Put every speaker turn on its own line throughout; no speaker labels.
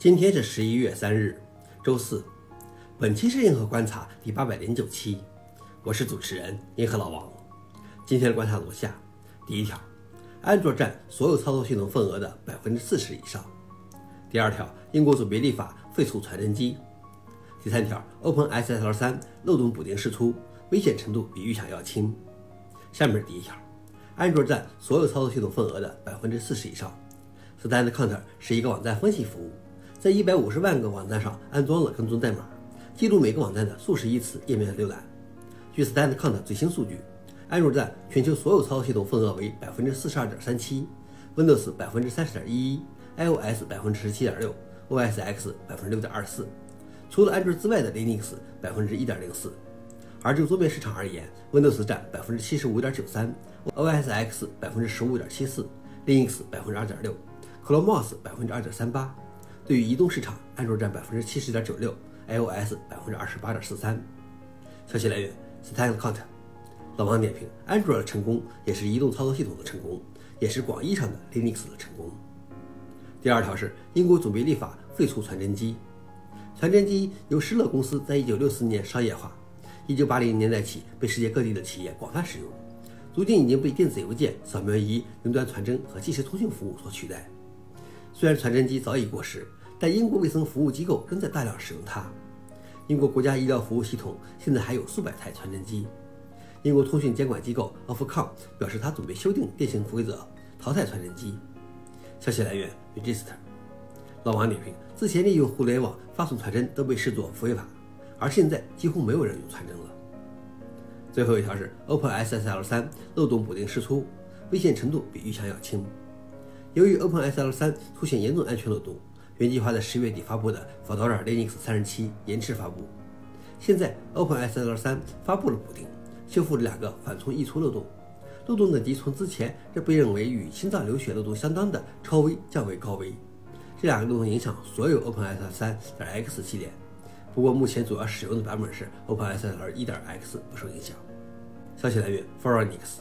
今天是十一月三日，周四。本期是硬核观察第八百零九期，我是主持人银河老王。今天的观察如下：第一条，安卓占所有操作系统份额的百分之四十以上；第二条，英国组别立法废除传真机；第三条，OpenSSL 三漏洞补丁释出，危险程度比预想要轻。下面是第一条，安卓占所有操作系统份额的百分之四十以上。StandCounter 是一个网站分析服务。在一百五十万个网站上安装了跟踪代码，记录每个网站的数十亿次页面浏览。据 StandCount 最新数据，安卓占全球所有操作系统份额为百分之四十二点三七，Windows 百分之三十点一一，iOS 百分之十七点六，OS X 百分之六点二四，除了安卓之外的 Linux 百分之一点零四。而就桌面市场而言，Windows 占百分之七十五点九三，OS X 百分之十五点七四，Linux 百分之二点六，ChromeOS 百分之二点三八。对于移动市场，安卓占百分之七十点九六，iOS 百分之二十八点四三。消息来源：StandCount。老王点评：安卓的成功也是移动操作系统的成功，也是广义上的 Linux 的成功。第二条是英国总别立法废除传真机。传真机由施乐公司在一九六四年商业化，一九八零年代起被世界各地的企业广泛使用，如今已经被电子邮件、扫描仪、云端传真和即时通讯服务所取代。虽然传真机早已过时，但英国卫生服务机构仍在大量使用它。英国国家医疗服务系统现在还有数百台传真机。英国通讯监管机构 Ofcom 表示，他准备修订电信规则，淘汰传真机。消息来源：Register。老王点评：之前利用互联网发送传真都被视作违法，而现在几乎没有人用传真了。最后一条是 OpenSSL 三漏洞补丁释出，危险程度比预想要轻。由于 OpenSSL 三出现严重安全漏洞，原计划在十月底发布的 Fedora Linux 三十七延迟发布。现在 OpenSSL 三发布了补丁，修复了两个缓冲溢出漏洞，漏洞等级从之前这被认为与心脏流血漏洞相当的超微降为高危。这两个漏洞影响所有 OpenSSL 三点 X 系列，不过目前主要使用的版本是 OpenSSL 一点 X 不受影响。消息来源 f o r e n i x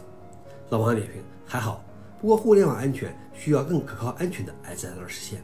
老王点评：还好。不过，互联网安全需要更可靠、安全的 SSL 实现。